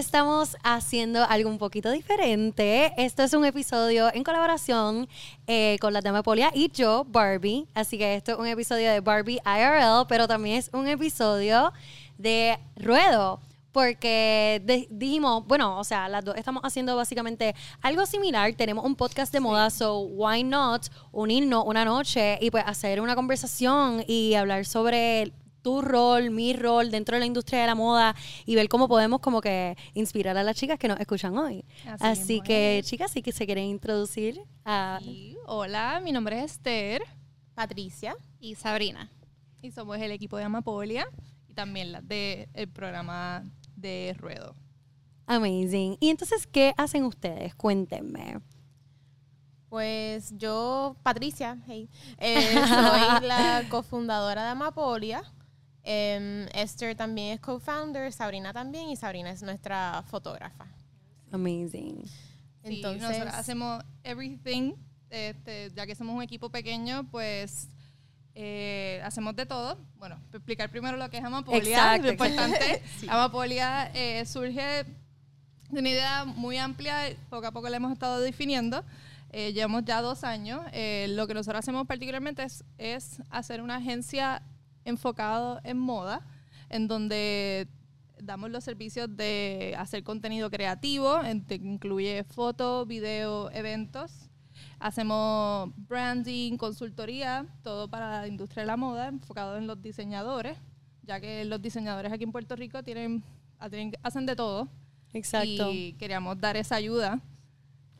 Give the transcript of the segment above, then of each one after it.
estamos haciendo algo un poquito diferente. Esto es un episodio en colaboración eh, con la Dama Polia y yo, Barbie. Así que esto es un episodio de Barbie IRL, pero también es un episodio de Ruedo porque dijimos, bueno, o sea, las dos estamos haciendo básicamente algo similar. Tenemos un podcast de moda, so why not unirnos una noche y pues hacer una conversación y hablar sobre tu rol, mi rol dentro de la industria de la moda y ver cómo podemos como que inspirar a las chicas que nos escuchan hoy. Así, que, chicas, sí que se quieren introducir a... Hola, mi nombre es Esther, Patricia y Sabrina. Y somos el equipo de Amapolia y también la del programa de Ruedo. Amazing. ¿Y entonces qué hacen ustedes? Cuéntenme. Pues yo, Patricia, hey, eh, soy la cofundadora de Amapolia. Em, Esther también es co-founder, Sabrina también, y Sabrina es nuestra fotógrafa. Amazing. Entonces, nosotros hacemos everything. Este, ya que somos un equipo pequeño, pues eh, hacemos de todo. Bueno, explicar primero lo que es Amapolia, lo importante. Amapolia eh, surge de una idea muy amplia, poco a poco la hemos estado definiendo. Eh, llevamos ya dos años. lo que nosotros hacemos particularmente es, es hacer una agencia enfocado en moda, en donde damos los servicios de hacer contenido creativo, que incluye fotos, video, eventos. Hacemos branding, consultoría, todo para la industria de la moda, enfocado en los diseñadores, ya que los diseñadores aquí en Puerto Rico tienen, hacen de todo. Exacto. Y queríamos dar esa ayuda.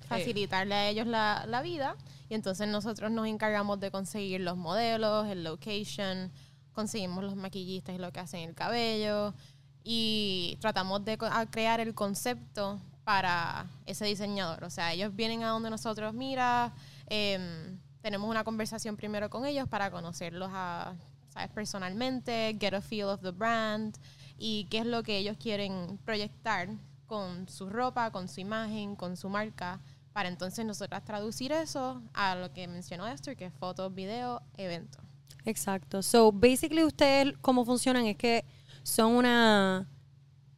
Facilitarle a ellos la, la vida. Y entonces nosotros nos encargamos de conseguir los modelos, el location, conseguimos los maquillistas y lo que hacen el cabello y tratamos de crear el concepto para ese diseñador. O sea, ellos vienen a donde nosotros, mira, em, tenemos una conversación primero con ellos para conocerlos a, ¿sabes? personalmente, get a feel of the brand y qué es lo que ellos quieren proyectar con su ropa, con su imagen, con su marca, para entonces nosotras traducir eso a lo que mencionó Esther, que es fotos, video, evento. Exacto. So, basically, ustedes, ¿cómo funcionan? Es que son una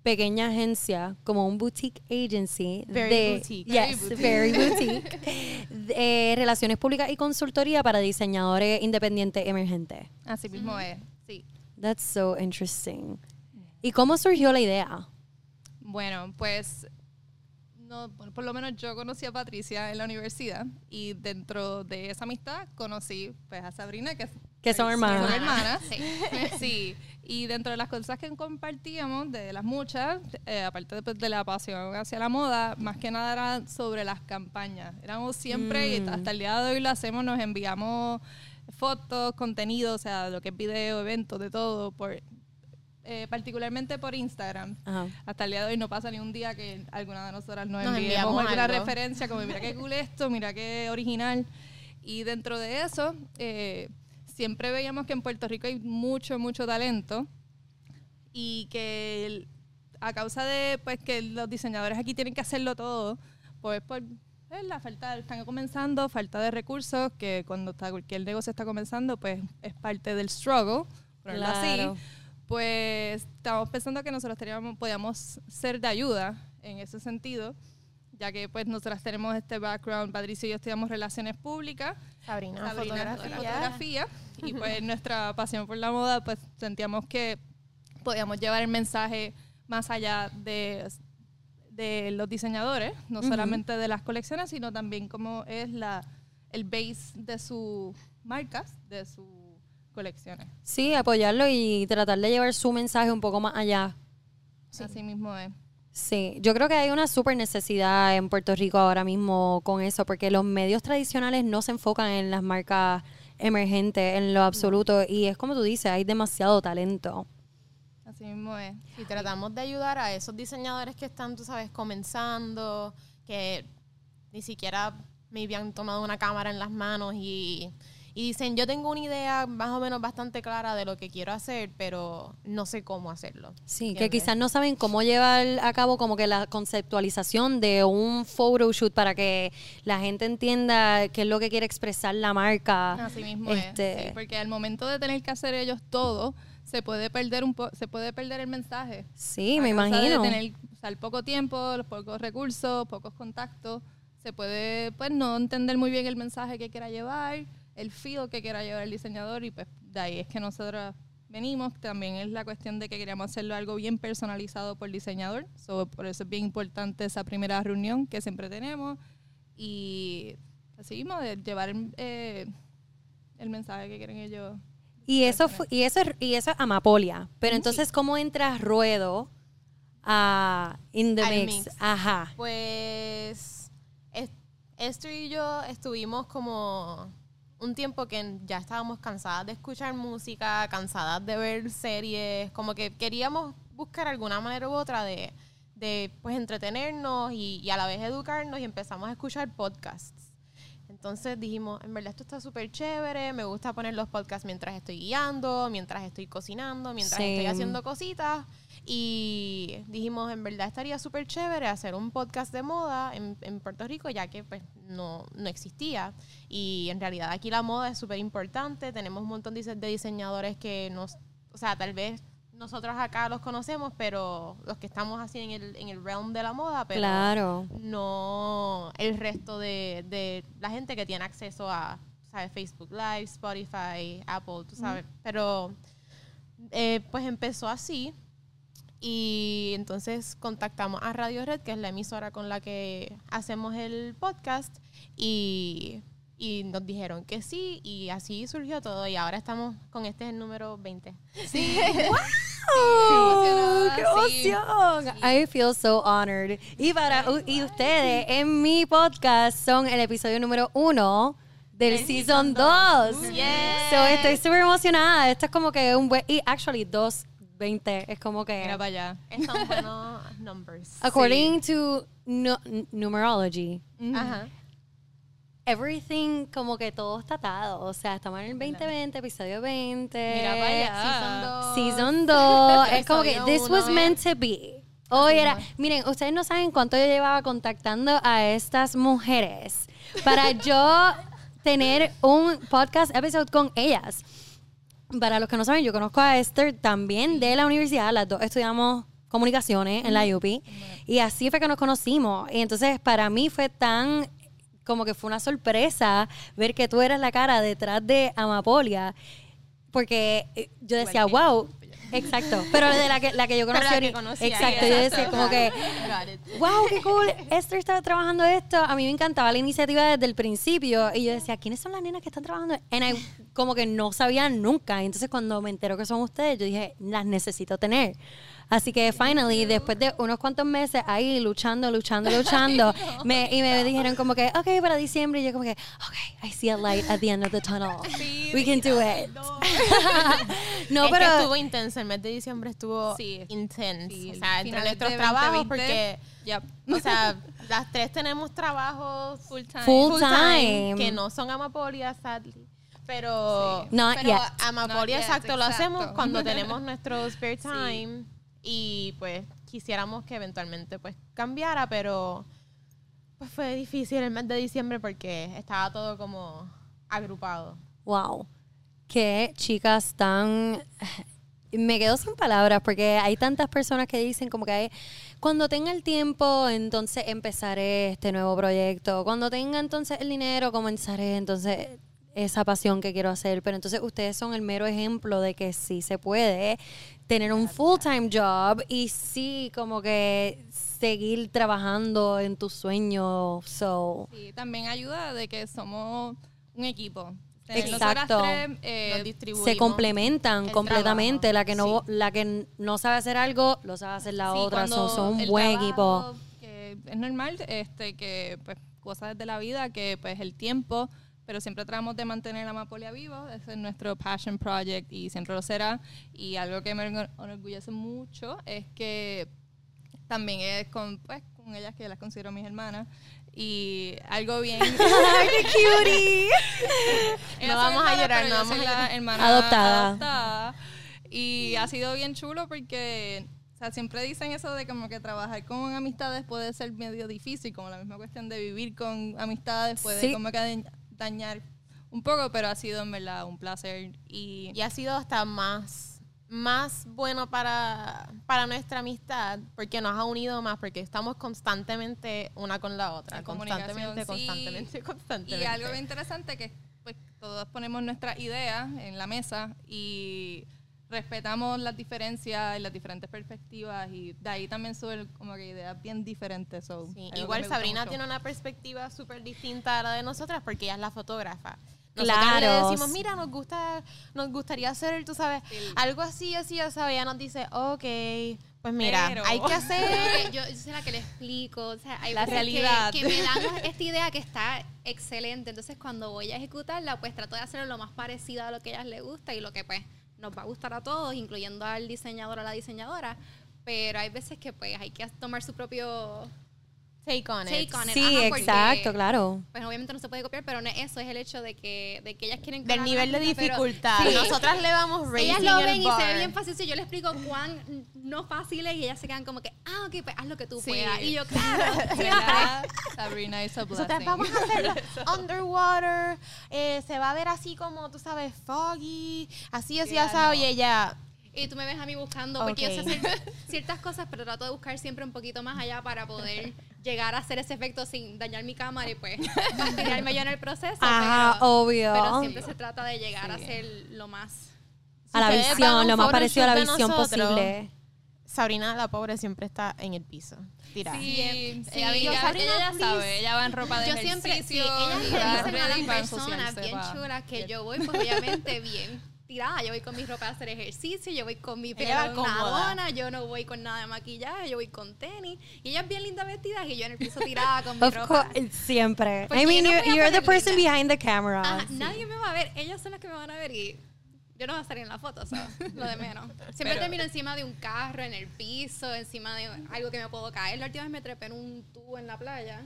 pequeña agencia, como un boutique agency. Very boutique. Yes, very boutique. de relaciones públicas y consultoría para diseñadores independientes emergentes. Así mismo es, sí. That's so interesting. ¿Y cómo surgió la idea? Bueno, pues por lo menos yo conocí a Patricia en la universidad y dentro de esa amistad conocí pues, a Sabrina, que, que son hermanas. Son hermanas, sí. Y dentro de las cosas que compartíamos, de las muchas, eh, aparte de, de, la pasión hacia la moda, más que nada era sobre las campañas. Éramos siempre, y mm. hasta el día de hoy lo hacemos, nos enviamos fotos, contenido, o sea, lo que es video, eventos, de todo, por eh, particularmente por Instagram. Hasta el día de hoy no pasa ni un día que alguna de nosotras nos, enviemos alguna referencia como mira qué cool esto, mira qué original. Y dentro de eso, eh, siempre veíamos que en Puerto Rico hay mucho, mucho talento y que a causa de pues que los diseñadores aquí tienen que hacerlo todo, pues por pues, la falta, están comenzando, falta de recursos, que cuando está, cualquier negocio está comenzando, pues es parte del struggle, claro. Pues estamos pensando que nosotros teníamos, podíamos ser de ayuda en ese sentido, ya que pues nosotras tenemos este background, Patricia y yo estudiamos relaciones públicas, Sabrina, fotografía. y pues nuestra pasión por la moda, pues sentíamos que podíamos llevar el mensaje más allá de, de los diseñadores, no solamente de las colecciones, sino también como es la, el base de sus marcas, de su colecciones. Sí, apoyarlo y tratar de llevar su mensaje un poco más allá. Así mismo es. Sí, yo creo que hay una súper necesidad en Puerto Rico ahora mismo con eso, porque los medios tradicionales no se enfocan en las marcas emergentes en lo absoluto y es como tú dices, hay demasiado talento. Así mismo es. Y tratamos de ayudar a esos diseñadores que están, tú sabes, comenzando, que ni siquiera me habían tomado una cámara en las manos y y dicen, yo tengo una idea más o menos bastante clara de lo que quiero hacer, pero no sé cómo hacerlo. Sí, que quizás no saben cómo llevar a cabo como que la conceptualización de un photoshoot para que la gente entienda qué es lo que quiere expresar la marca. Así mismo es. Este porque al momento de tener que hacer ellos todo, se puede perder un po se puede perder el mensaje. Sí, A me causa de imagino. tener usar poco tiempo, los pocos recursos, pocos contactos, se puede pues no entender muy bien el mensaje que quiera llevar, el feel que quiera llevar el diseñador y pues de ahí es que nosotros venimos. También es la cuestión de que queríamos hacerlo algo bien personalizado por diseñador, so, por eso es bien importante esa primera reunión que siempre tenemos y así mismo de llevar eh, el mensaje que quieren ellos. Y eso, y eso, es- y eso es Amapolia. Pero entonces, ¿cómo entra Ruedo a In the Mix? mix. Ajá. Pues es- Esther y yo estuvimos como un tiempo que ya estábamos cansadas de escuchar música, cansadas de ver series, como que queríamos buscar alguna manera u otra de, de pues entretenernos y, y a la vez educarnos y empezamos a escuchar podcasts. Entonces dijimos, en verdad esto está súper chévere, me gusta poner los podcasts mientras estoy guiando, mientras estoy cocinando, mientras estoy haciendo cositas. Y dijimos, en verdad estaría súper chévere hacer un podcast de moda en, en Puerto Rico, ya que pues no, no existía. Y en realidad aquí la moda es súper importante, tenemos un montón de de diseñadores que nos, o sea, tal vez nosotros acá los conocemos, pero los que estamos así en el, en el realm de la moda, pero Claro. no el resto de, de la gente que tiene acceso a ¿sabes? Facebook Live, Spotify, Apple, tú sabes. Pero eh, pues empezó así y entonces contactamos a Radio Red, que es la emisora con la que hacemos el podcast y, y nos dijeron que sí y así surgió todo y ahora estamos con este es el número 20. Sí. ¡Oh, ¡Qué Sí. emoción! I feel so honored. Y, para, y ustedes en mi podcast son el episodio número uno del Del season season 2. Yes. So, estoy súper emocionada. Esto es como que un buen... Y actually, 220 es como que... Mira para allá. Son buenos numbers. According to nu- n- numerology, Ajá. Everything como que todo está atado. O sea, estamos en el 2020, episodio 20. Mira para allá. Season dos. Season 2. es como que this was meant to be. Hoy era, miren, ustedes no saben cuánto yo llevaba contactando a estas mujeres para yo tener un podcast episode con ellas. Para los que no saben, yo conozco a Esther también de la universidad. Las dos estudiamos comunicaciones en la UPI. Y así fue que nos conocimos. Y entonces para mí fue tan como que fue una sorpresa ver que tú eras la cara detrás de Amapolia. Porque eh, yo decía, wow, exacto. Pero de la que, la que yo conocí. la que conocía, exacto, yo decía como que, wow, qué cool. Esther estaba trabajando esto. A mí me encantaba la iniciativa desde el principio. Y yo decía, ¿quiénes son las nenas que están trabajando? And I- como que no sabía nunca. Entonces, cuando me entero que son ustedes, yo dije, las necesito tener. Así que, finally, después de unos cuantos meses ahí luchando, luchando, luchando, me, y me dijeron como que, ok, para diciembre. Y yo como que, ok, I see a light at the end of the tunnel. We can do it. no, es pero... que estuvo intenso, el mes de diciembre estuvo Sí. intenso. Sí, o sea, entre nuestros trabajos, 2020, porque, Yep. o sea, las tres tenemos trabajos Full time. Full full time. time, que no son amapolia, sadly. Pero, Sí. Pero amapolia, Not yet, exacto, lo exacto. hacemos cuando tenemos nuestro spare time y pues quisiéramos que eventualmente pues cambiara, pero pues fue difícil el mes de diciembre porque estaba todo como agrupado. Wow. Qué chicas tan... Me quedo sin palabras porque hay tantas personas que dicen como que hay- cuando tenga el tiempo, entonces empezaré este nuevo proyecto. Cuando tenga entonces el dinero, comenzaré entonces esa pasión que quiero hacer. Pero entonces ustedes son el mero ejemplo de que sí se puede tener un full-time job y sí como que seguir trabajando en tus sueños. So, Sí, también ayuda de que somos un equipo. Exacto. tres, eh, se complementan completamente. trabajo. La que no la que no sabe hacer algo, lo sabe hacer la sí, otra. Son, son un el buen trabajo, equipo. que es normal, este, que pues cosas de la vida, que pues el tiempo, pero siempre tratamos de mantener la Amapolia vivo. Ese es nuestro passion project y siempre lo será. Y algo que me enorg- enorgullece mucho es que también es con, pues, con ellas que las considero mis hermanas. Y algo bien... ¡Ay, qué cutie! No vamos a hermanas, llorar, no vamos a la llorar. hermana Adoptada. adoptada. Y ha sido bien chulo porque o sea, siempre dicen eso de como que trabajar con amistades puede ser medio difícil, como la misma cuestión de vivir con amistades puede Sí. como que dañar un poco, pero ha sido en verdad un placer y, Y ha sido hasta más, más bueno para, para nuestra amistad porque nos ha unido más, porque estamos constantemente una con la otra. En Constantemente, comunicación, sí. constantemente, constantemente. Y algo bien interesante que pues todos ponemos nuestras ideas en la mesa y respetamos las diferencias y las diferentes perspectivas y de ahí también suben como que ideas bien diferentes. so, Sí, Igual Sabrina mucho. tiene una perspectiva súper distinta a la de nosotras porque ella es la fotógrafa. Nosotras le Claro. decimos, mira, nos gusta, nos gustaría hacer, tú sabes, algo así, así, o sea, ella nos dice, ok, pues mira, Pero- hay que hacer yo, yo soy la que le explico, o sea, hay La que- realidad. Que, me dan esta idea que está excelente, entonces cuando voy a ejecutarla, pues trato de hacerlo lo más parecido a lo que a ellas les gusta y lo que pues nos va a gustar a todos, incluyendo al diseñador o a la diseñadora, pero hay veces que pues hay que tomar su propio take on it. take on it. Sí, Ajá, porque, exacto, claro. Pues obviamente no se puede copiar, pero no es eso, es el hecho de que, de que ellas quieren Del nivel de rápido, pero- dificultad. Sí. Nosotras le vamos raising ellas lo el ven y se ve bar. bien fácil. Si yo les explico cuán no fácil es y ellas se quedan como que, ah, ok, pues haz lo que tú Sí. puedas. Y yo, claro. Sabrina is a Nosotras blessing. vamos a hacerlo underwater, eh, se va a ver así como, tú sabes, foggy, así, así, Ya, asado, no. y ella, Y tú me ves a mí buscando, porque yo sé ciertas cosas, pero trato de buscar siempre un poquito más allá para poder llegar a hacer ese efecto sin dañar mi cámara y pues fastidiarme yo en el proceso. Ajá, pero, obvio. pero siempre se trata de llegar a Sí. ser lo más... a la visión, lo más parecido a la de visión nosotros, posible. Sabrina, la pobre, siempre está en el piso, tirada. Sí, Sí, ella, yo, ella- Sabrina, ella ya please. sabe, ella va en ropa de Yo siempre, sí, ejercicio ellas y le va dicen a ready las personas bien chulas que yo voy, pues obviamente bien tirada. Yo voy con mi ropa a hacer ejercicio, yo voy con mi pelo Ella va en cómoda. una dona, yo no voy con nada de maquillaje, yo voy con tenis. Y ellas bien lindas vestidas y yo en el piso tirada con mi Of ropa. siempre. Porque I mean, no a you're the person linda. behind the camera. Ajá, Nadie me va a ver, ellas son las que me van a ver y yo no voy a salir en la foto, so, lo de menos. Siempre Pero- termino encima de un carro, en el piso, encima de algo que me puedo caer. La última vez me trepé en un tubo en la playa.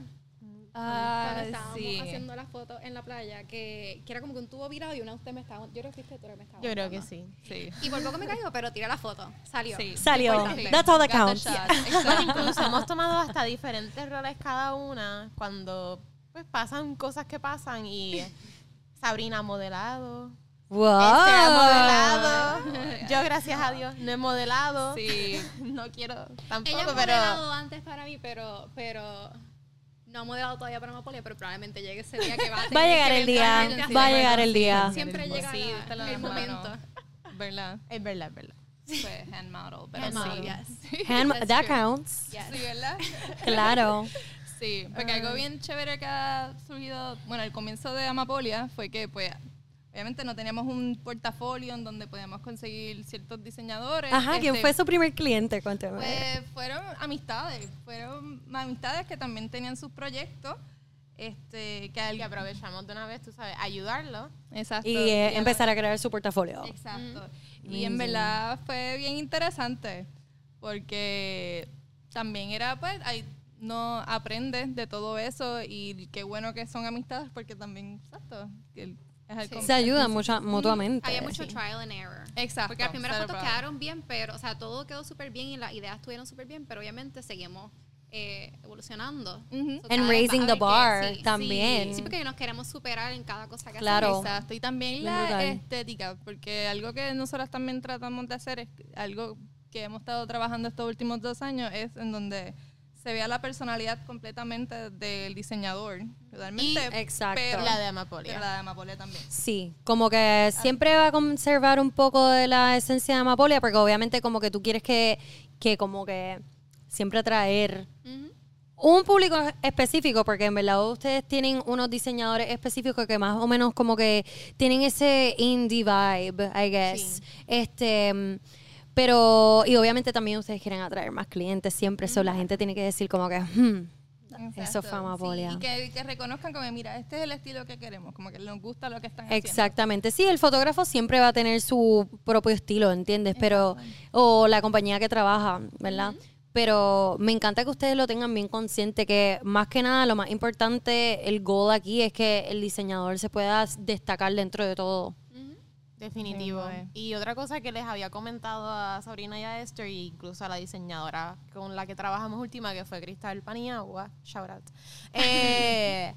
Ah, cuando estábamos sí. haciendo las fotos en la playa, que, que era como que un tubo virado y una de ustedes me estaba. Yo creo que fuiste tú me estaba. Yo creo que sí. Sí. Y por poco me caigo, pero tiré la foto. Salió. Sí. Salió. Importante. That's all that counts. Exacto. incluso hemos tomado hasta diferentes roles cada una cuando pues pasan cosas que pasan y Sabrina ha modelado, Wow. Esther ha modelado, yo gracias a Dios no he modelado, Sí. no quiero tampoco, Ella ha pero modelado antes para mí, pero, pero no ha modelado todavía para Amapolia, pero probablemente llegue ese día que va a tener Va a llegar el día. Va a llegar el día. Siempre llega el momento. ¿Verdad? es verdad, es verdad. Fue hand model. Pero Hand sí. model, yes. Hand- that true. counts. Yes. Sí, ¿verdad? Claro. Sí, porque algo bien chévere que ha surgido, bueno, al comienzo de Amapolia fue que, pues, obviamente no teníamos un portafolio en donde podíamos conseguir ciertos diseñadores. Ajá, ¿quién Este, fue su primer cliente? Cuéntame. Pues fueron amistades, fueron amistades que también tenían sus proyectos, este, que al- aprovechamos de una vez, tú sabes, ayudarlo. exacto, y eh, empezar a crear su portafolio. Exacto. Y en verdad fue bien interesante porque también era, pues, ahí no aprendes de todo eso y qué bueno que son amistades porque también, exacto, que el- el Se ayudan mucho, mutuamente. Había mucho trial and error. Exacto. Porque las primeras fotos problem. quedaron bien, pero, o sea, todo quedó súper bien y las ideas estuvieron súper bien, pero obviamente seguimos eh, evolucionando. Ujú. So, And raising the bar que- sí, también. Sí, porque nos queremos superar en cada cosa que Claro. hacemos. Exacto, y también la brutal. estética, porque algo que nosotras también tratamos de hacer es algo que hemos estado trabajando estos últimos dos años, es en donde se vea la personalidad completamente del diseñador, realmente. exacto. Pero La de Amapolia. pero la de Amapolia también. Sí, como que siempre va a conservar un poco de la esencia de Amapolia, porque obviamente como que tú quieres que, que como que siempre atraer un público específico, porque en verdad ustedes tienen unos diseñadores específicos que más o menos como que tienen ese indie vibe, I guess. Este, mm, pero, y obviamente también ustedes quieren atraer más clientes siempre, eso la gente tiene que decir como que, hmm, eso Exacto, fue Amapolia. sí, y que, que reconozcan como, mira, este es el estilo que queremos, como que nos gusta lo que están haciendo. Exactamente, sí, el fotógrafo siempre va a tener su propio estilo, ¿entiendes? Pero, o la compañía que trabaja, ¿verdad? Pero me encanta que ustedes lo tengan bien consciente, que más que nada lo más importante, el goal aquí es que el diseñador se pueda destacar dentro de todo. Definitivo. Sí, güey. Y otra cosa que les había comentado a Sabrina y a Esther, e incluso a la diseñadora con la que trabajamos última, que fue Cristal Paniagua, shout out, eh,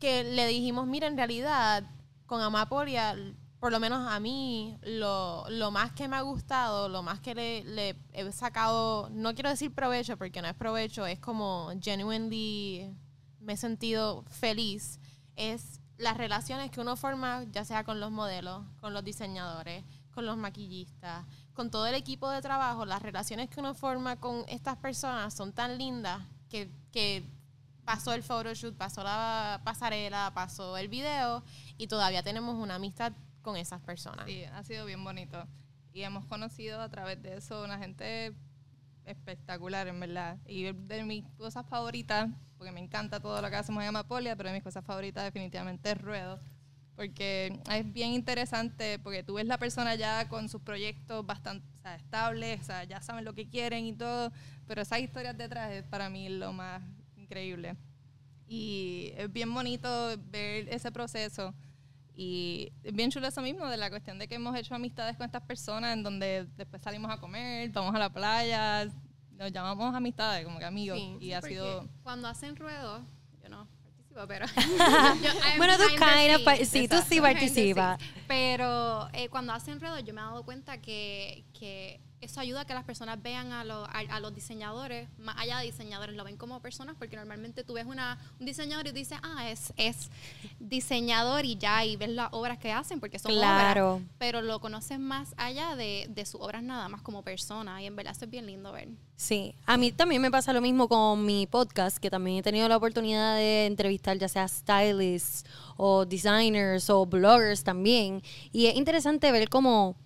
que le dijimos, mira, en realidad, con Amapolia por lo menos a mí, lo, lo más que me ha gustado, lo más que le, le he sacado, no quiero decir provecho porque no es provecho, es como genuinely me he sentido feliz, es las relaciones que uno forma, ya sea con los modelos, con los diseñadores, con los maquillistas, con todo el equipo de trabajo, las relaciones que uno forma con estas personas son tan lindas que, que pasó el photoshoot, pasó la pasarela, pasó el video y todavía tenemos una amistad con esas personas. Sí, ha sido bien bonito. Y hemos conocido a través de eso una gente espectacular, en verdad. Y de mis cosas favoritas, porque me encanta todo lo que hacemos en Amapolia, pero de mis cosas favoritas definitivamente es Ruedo. Porque es bien interesante, porque tú ves la persona ya con sus proyectos bastante o sea, estables, o sea, ya saben lo que quieren y todo, pero esas historias detrás es para mí lo más increíble. Y es bien bonito ver ese proceso y bien chulo eso mismo, de la cuestión de que hemos hecho amistades con estas personas, en donde después salimos a comer, vamos a la playa, nos llamamos amistades, como que amigos. y ha sido. Cuando hacen ruedo, yo no participo, pero. bueno, tú kind sí, tú sí participas. Pero eh, cuando hacen ruedo, yo me he dado cuenta que, que eso ayuda a que las personas vean a, a, los diseñadores, más allá de diseñadores, lo ven como personas, porque normalmente tú ves una, un diseñador y dices, ah, es, es diseñador y ya, y ves las obras que hacen, porque son claro. obras, pero lo conoces más allá de, de sus obras nada más como persona, y en verdad eso es bien lindo ver. Sí, a mí también me pasa lo mismo con mi podcast, que también he tenido la oportunidad de entrevistar ya sea stylists o designers o bloggers también, y es interesante ver cómo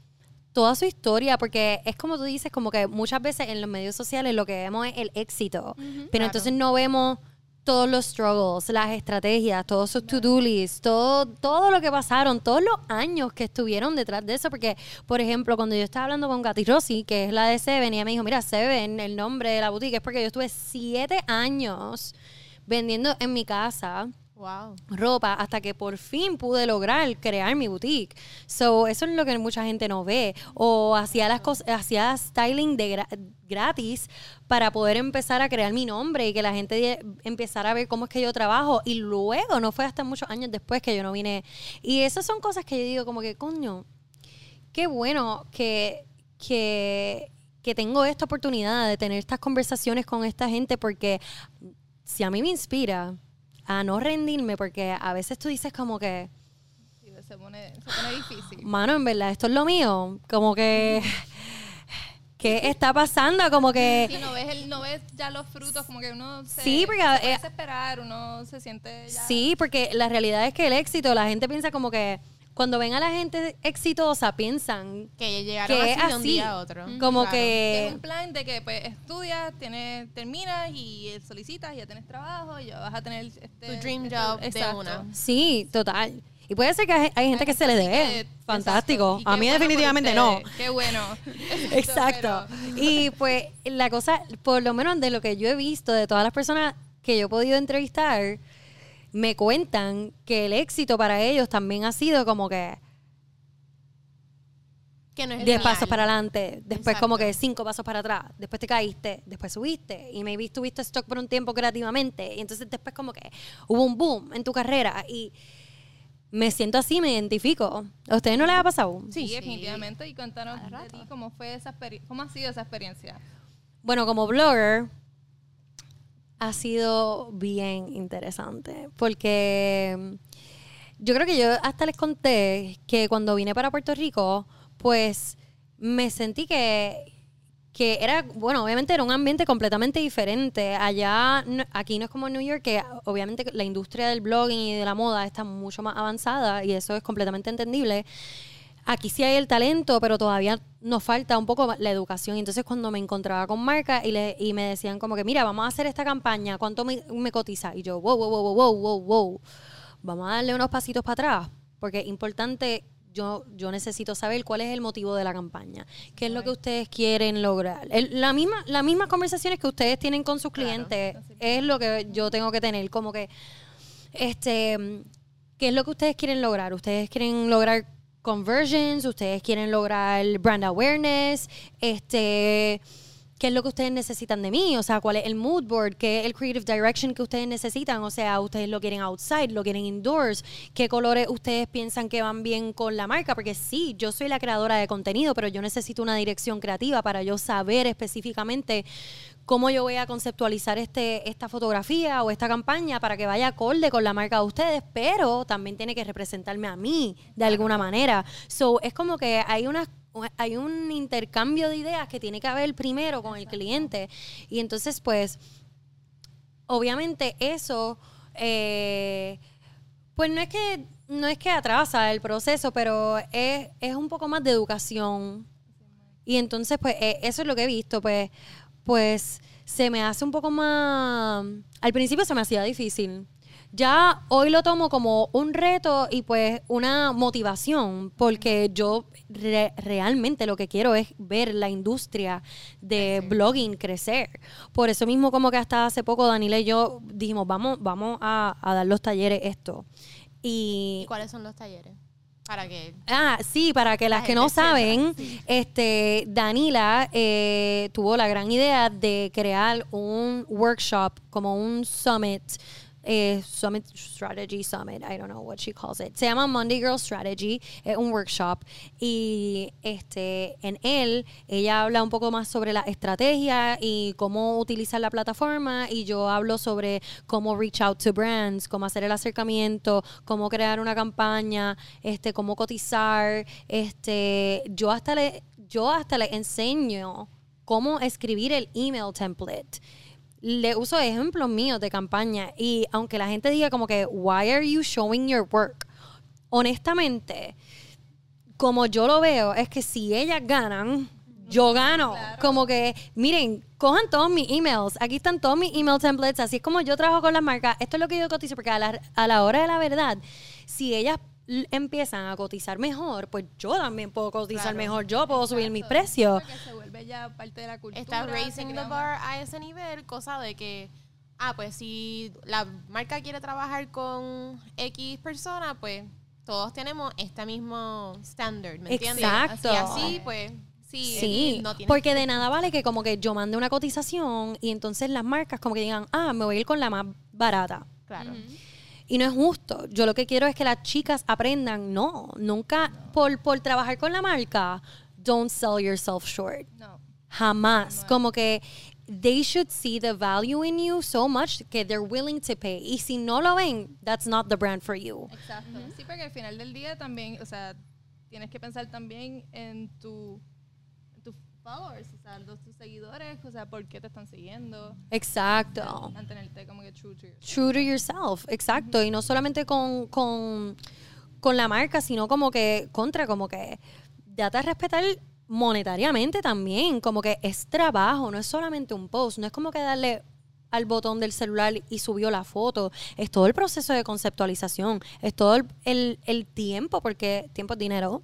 toda su historia, porque es como tú dices, como que muchas veces en los medios sociales lo que vemos es el éxito, pero entonces no vemos todos los struggles, las estrategias, todos sus to-do lists, todo, todo lo que pasaron, todos los años que estuvieron detrás de eso, porque, por ejemplo, cuando yo estaba hablando con Gati Rossi, que es la de Seven, y ella me dijo, mira, Seven, el nombre de la boutique, es porque yo estuve siete años vendiendo en mi casa Wow. ropa hasta que por fin pude lograr crear mi boutique. So, eso es lo que mucha gente no ve. O hacía las cosas, hacía styling de gratis para poder empezar a crear mi nombre y que la gente empezara a ver cómo es que yo trabajo. Y luego, no fue hasta muchos años después que yo no vine. Y esas son cosas que yo digo como que, coño, qué bueno que, que, que tengo esta oportunidad de tener estas conversaciones con esta gente porque si a mí me inspira a no rendirme porque a veces tú dices como que... se, pone, se pone difícil. Mano, en verdad, esto es lo mío. Como que... ¿Qué está pasando? Como que... Sí, no ves, el, no ves ya los frutos, como que uno se, sí, porque, se eh, esperar, uno se siente ya... Sí, porque la realidad es que el éxito, la gente piensa como que cuando ven a la gente exitosa piensan que llegaron que así, de un día a otro. Como que... es un plan de que pues estudias, tienes, terminas y solicitas y ya tienes trabajo y ya vas a tener este, tu dream este, job de una. Sí, total. Y puede ser que hay, gente que se le dé. Fantástico. A mí definitivamente no. Qué bueno. Exacto. Y pues la cosa, por lo menos de lo que yo he visto de todas las personas que yo he podido entrevistar, me cuentan que el éxito para ellos también ha sido como que que no es diez pasos para adelante, después como que cinco pasos para atrás, después te caíste, después subiste y maybe tuviste stock por un tiempo creativamente y entonces después como que hubo un boom en tu carrera y me siento así, me identifico. ¿A ustedes no les ha pasado? Sí, definitivamente. Y cuéntanos de ti cómo fue esa cómo ha sido esa experiencia. Bueno, como blogger, ha sido bien interesante porque mm, yo creo que yo hasta les conté que cuando vine para Puerto Rico, pues me sentí que, que era, bueno, obviamente era un ambiente completamente diferente. Allá, aquí no es como en New York, que obviamente la industria del blogging y de la moda está mucho más avanzada y eso es completamente entendible aquí sí hay el talento, pero todavía nos falta un poco la educación. Entonces, cuando me encontraba con marcas y, le, y me decían como que, mira, vamos a hacer esta campaña, ¿cuánto me, cotiza? Y yo, wow, wow, wow, wow, wow, wow, vamos a darle unos pasitos para atrás, porque es importante yo, yo, necesito saber cuál es el motivo de la campaña, qué es lo que ustedes quieren lograr. la misma, las mismas conversaciones que ustedes tienen con sus clientes es lo que yo tengo que tener, como que, este, ¿qué es lo que ustedes quieren lograr? Ustedes quieren lograr conversions, ustedes quieren lograr brand awareness, este qué es lo que ustedes necesitan de mí, o sea, cuál es el mood board, qué es el creative direction que ustedes necesitan, o sea, ustedes lo quieren outside, lo quieren indoors, qué colores ustedes piensan que van bien con la marca, porque sí, yo soy la creadora de contenido, pero yo necesito una dirección creativa para yo saber específicamente cómo yo voy a conceptualizar este, esta fotografía o esta campaña para que vaya acorde con la marca de ustedes, pero también tiene que representarme a mí de alguna manera. So, es como que hay unas hay un intercambio de ideas que tiene que haber primero con el cliente. Y entonces, pues, obviamente eso, eh, pues no es que no es que atrasa el proceso, pero es, es un poco más de educación. Y entonces, pues, eh, eso es lo que he visto, pues, pues se me hace un poco más... Al principio se me hacía difícil. Ya hoy lo tomo como un reto y pues una motivación, porque yo realmente lo que quiero es ver la industria de blogging crecer. Por eso mismo como que hasta hace poco Daniela y yo dijimos, vamos, vamos a, dar los talleres esto. Y, cuáles son los talleres? Para que. Ah, sí, para que las que no saben, este, Danila eh, tuvo la gran idea de crear un workshop, como un summit eh, Summit Strategy Summit, I don't know what she calls it. Se llama Monday Girl Strategy, es un workshop. Y este en él ella habla un poco más sobre la estrategia y cómo utilizar la plataforma. Y yo hablo sobre cómo reach out to brands, cómo hacer el acercamiento, cómo crear una campaña, este cómo cotizar, este yo hasta le yo hasta le enseño cómo escribir el email template le uso ejemplos míos de campaña y aunque la gente diga como que, why are you showing your work? Honestamente, como yo lo veo, es que si ellas ganan, yo gano. Como que, miren, cojan todos mis emails. Aquí están todos mis email templates. Así es como yo trabajo con las marcas. Esto es lo que yo cotizo, porque a la, a la hora de la verdad, si ellas empiezan a cotizar mejor, pues yo también puedo cotizar mejor, yo puedo subir mis precios. se vuelve ya parte de la cultura. Está raising the bar a ese nivel, cosa de que, ah, pues si la marca quiere trabajar con X persona, pues todos tenemos este mismo standard, ¿me entiendes? Exacto. Y así, pues, Sí, sí porque de nada vale que como que yo mande una cotización y entonces las marcas como que digan, ah, me voy a ir con la más barata. Claro. Y no es justo. Yo lo que quiero es que las chicas aprendan, no, nunca por, por trabajar con la marca, don't sell yourself short. No. Jamás. Como que they should see the value in you so much que they're willing to pay. Y si no lo ven, that's not the brand for you. Exacto. Sí, porque al final del día también, o sea, tienes que pensar también en tu followers, o sea, los, tus seguidores, o sea, por qué te están siguiendo. Exacto. Mantenerte como que true to yourself. True to yourself, exacto. Y no solamente con, con, con la marca, sino como que contra, como que date a respetar monetariamente también, como que es trabajo, no es solamente un post, no es como que darle al botón del celular y subió la foto. Es todo el proceso de conceptualización, es todo el, el, tiempo, porque tiempo es dinero.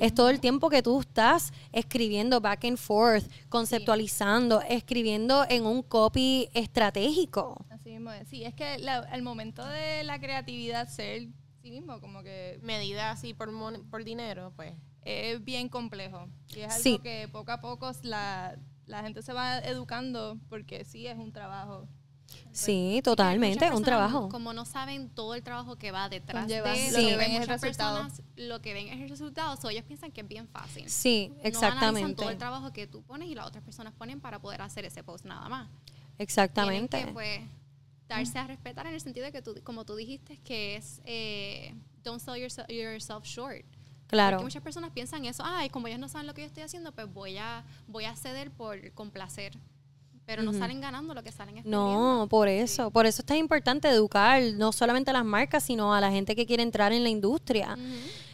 Es todo el tiempo que tú estás escribiendo back and forth, conceptualizando, escribiendo en un copy estratégico. Así mismo es. Sí, es que el momento de la creatividad ser sí mismo, como que... Medida así por, por dinero, pues. Es bien complejo. Y es algo que poco a poco la la gente se va educando porque sí es un trabajo. Sí, totalmente, es un trabajo. Como no saben todo el trabajo que va detrás de lo que ven es el resultado. lo que ven es el resultado, so ellos piensan que es bien fácil. Sí, exactamente. No todo el trabajo que tú pones y las otras personas ponen para poder hacer ese post nada más. Exactamente. Tienen que, pues, darse a respetar en el sentido de que tú, como tú dijiste, que es eh, don't sell yourself short. Claro. Porque muchas personas piensan eso, ay, como ellos no saben lo que yo estoy haciendo, pues voy a, voy a ceder por complacer. Pero no salen ganando lo que salen No, por eso. Por eso es tan importante educar no solamente a las marcas, sino a la gente que quiere entrar en la industria.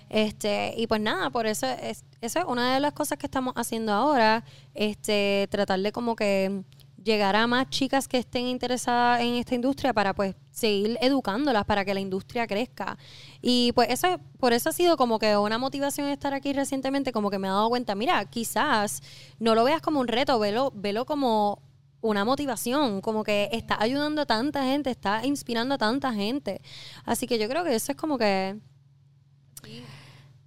Este, y pues nada, por eso es, eso es una de las cosas que estamos haciendo ahora, este, tratar de como que llegar a más chicas que estén interesadas en esta industria para pues seguir educándolas para que la industria crezca. Y pues eso por eso ha sido como que una motivación estar aquí recientemente, como que me he dado cuenta, mira, quizás no lo veas como un reto, velo, velo como una motivación, como que está ayudando a tanta gente, está inspirando a tanta gente. Así que yo creo que eso es como que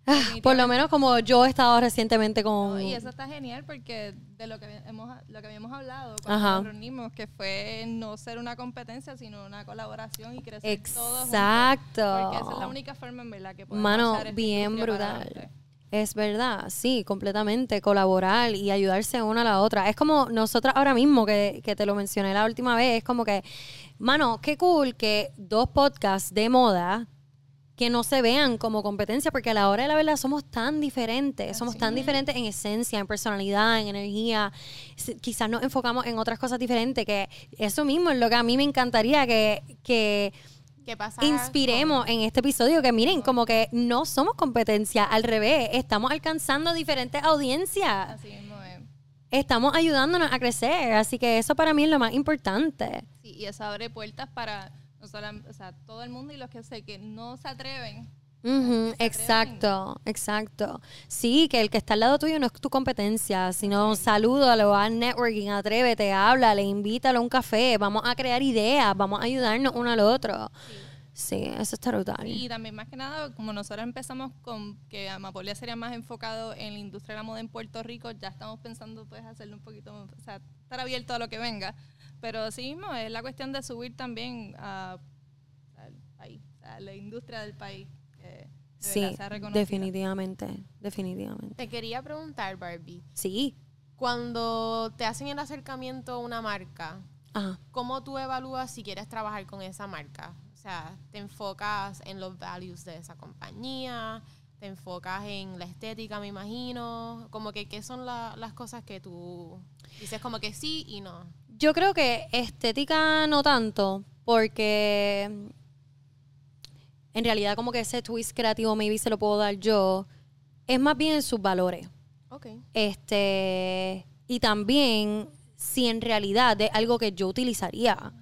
Ah, por lo menos como yo he estado recientemente con... No, y eso está genial porque de lo que hemos lo que habíamos hablado cuando Ajá. nos reunimos que fue no ser una competencia sino una colaboración y crecer todos juntos. Exacto. porque esa es la única forma en verdad que podemos Mano, esta bien brutal. Es verdad, sí, completamente. Colaborar y ayudarse una a la otra. Es como nosotras ahora mismo, que, que te lo mencioné la última vez, es como que, mano, qué cool que dos podcasts de moda que no se vean como competencia, porque a la hora de la verdad somos tan diferentes, somos tan diferentes en esencia, en personalidad, en energía. Quizás nos enfocamos en otras cosas diferentes, que eso mismo es lo que a mí me encantaría que, que ¿Qué pasa? inspiremos en este episodio que miren, como que no somos competencia, al revés, estamos alcanzando diferentes audiencias, así mismo es. estamos ayudándonos a crecer, así que eso para mí es lo más importante. Sí, y eso abre puertas para no solam- o sea, todo el mundo y los que sé que no se atreven que se exacto, exacto. Sí, que el que está al lado tuyo no es tu competencia, sino salúdalo, haz networking, atrévete, háblale, invítalo a un café, vamos a crear ideas, vamos a ayudarnos uno al otro. Sí, eso está brutal. Y también más que nada, como nosotros empezamos con que Amapolia sería más enfocado en la industria de la moda en Puerto Rico, ya estamos pensando pues hacerlo un poquito, o sea, estar abierto a lo que venga. Pero así mismo es la cuestión de subir también a, al país, a la industria del país. de Sí, definitivamente, definitivamente. Te quería preguntar, Barbie. Sí. Cuando te hacen el acercamiento a una marca, Ajá. ¿cómo tú evalúas si quieres trabajar con esa marca? O sea, ¿te enfocas en los values de esa compañía? ¿Te enfocas en la estética, me imagino? Como que, ¿qué son la- las cosas que tú dices como que sí y no? Yo creo que estética no tanto, porque en realidad como que ese twist creativo maybe se lo puedo dar yo. Es más bien en sus valores. Ok. Este, y también si en realidad es algo que yo utilizaría.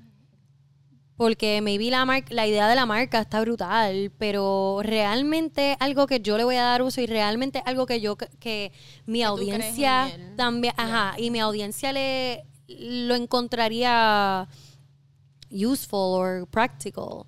Porque maybe la, mar- la idea de la marca está brutal, pero realmente algo que yo le voy a dar uso y realmente algo que yo, que mi Que audiencia también, ajá, y mi audiencia le lo encontraría useful or practical.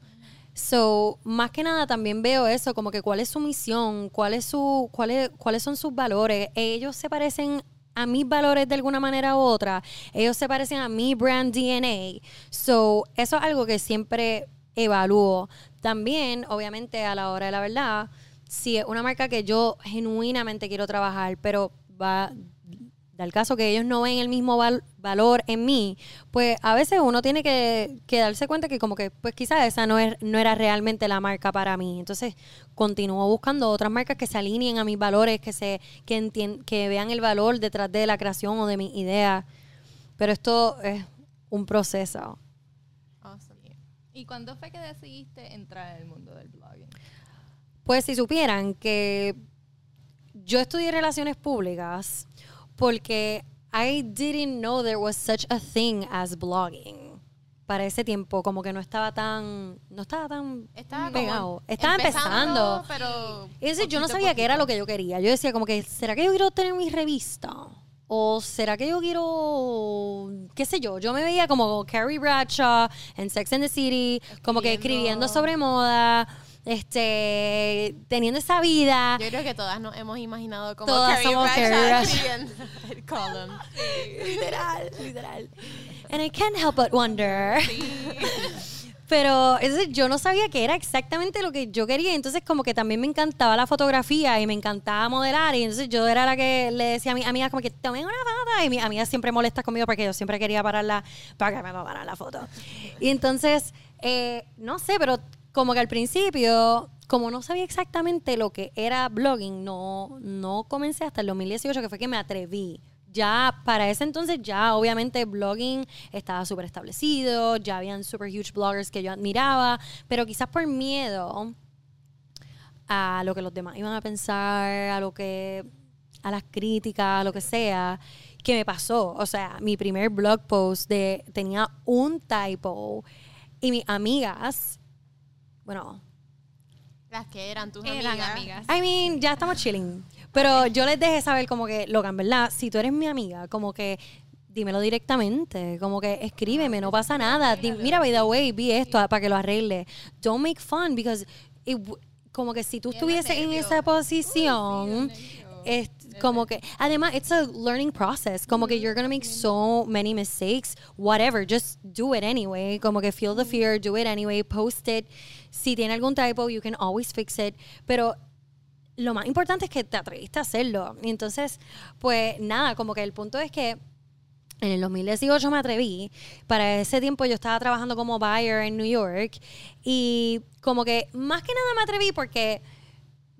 So, más que nada también veo eso, como que cuál es su misión, cuál es su, cuál es- cuáles son sus valores. Ellos se parecen a mis valores de alguna manera u otra. Ellos se parecen a mi brand DNA. So, eso es algo que siempre evalúo. También, obviamente, a la hora de la verdad, si es una marca que yo genuinamente quiero trabajar, pero va del caso que ellos no ven el mismo val- valor en mí, pues a veces uno tiene que, que darse cuenta que como que pues quizás esa no, es, no era realmente la marca para mí. Entonces continúo buscando otras marcas que se alineen a mis valores, que, se, que, que vean el valor detrás de la creación o de mis ideas. Pero esto es un proceso. Awesome. ¿Y cuándo fue que decidiste entrar en el mundo del blogging? Pues si supieran que yo estudié relaciones públicas porque I didn't know there was such a thing as blogging. Para ese tiempo como que no estaba tan no estaba tan Estaba pegado. Estaba empezando. pero Y entonces yo no poquito sabía qué era lo que yo quería. Yo decía como que ¿será que yo quiero tener mi revista? ¿O será que yo quiero, qué sé yo? Yo me veía como Carrie Bradshaw en Sex and the City, como que Escribiendo. sobre moda, este, teniendo esa vida. Yo creo que todas nos hemos imaginado como Todas Carrie somos el column. literal, literal. And I can't help but wonder. Pero entonces yo no sabía que era exactamente lo que yo quería. Entonces como que también me encantaba la fotografía y me encantaba modelar. Y entonces yo era la que le decía a mis amigas como que tomen una foto. Y mis amigas siempre molestas conmigo porque yo siempre quería pararla para que me tomaran la foto. Y entonces, eh, no sé, pero como que al principio, como no sabía exactamente lo que era blogging, no, no comencé hasta el 2018, que fue que me atreví. Ya para ese entonces, ya obviamente blogging estaba súper establecido, ya habían super huge bloggers que yo admiraba, pero quizás por miedo a lo que los demás iban a pensar, a lo que, a las críticas, a lo que sea, que me pasó. O sea, mi primer blog post de, tenía un typo y mis amigas, bueno, Las que eran tus Eran amigas. amigas. I mean, ya estamos chilling. Pero yo les dejé saber como que, Logan, ¿verdad? Si tú eres mi amiga, como que dímelo directamente, como que escríbeme, no pasa nada. Di- mira, by the way, vi esto ah, para que lo arregle. Don't make fun because it w- como que si tú estuvieses en esa posición. Es como que, además, it's a learning process. Como que you're gonna make so many mistakes, whatever, just do it anyway. Como que feel the fear, do it anyway, post it. Si tiene algún typo, you can always fix it. Pero lo más importante es que te atreviste a hacerlo. Y entonces, pues nada, como que el punto es que en el 2018 me atreví. Para ese tiempo yo estaba trabajando como buyer en New York. Y como que más que nada me atreví porque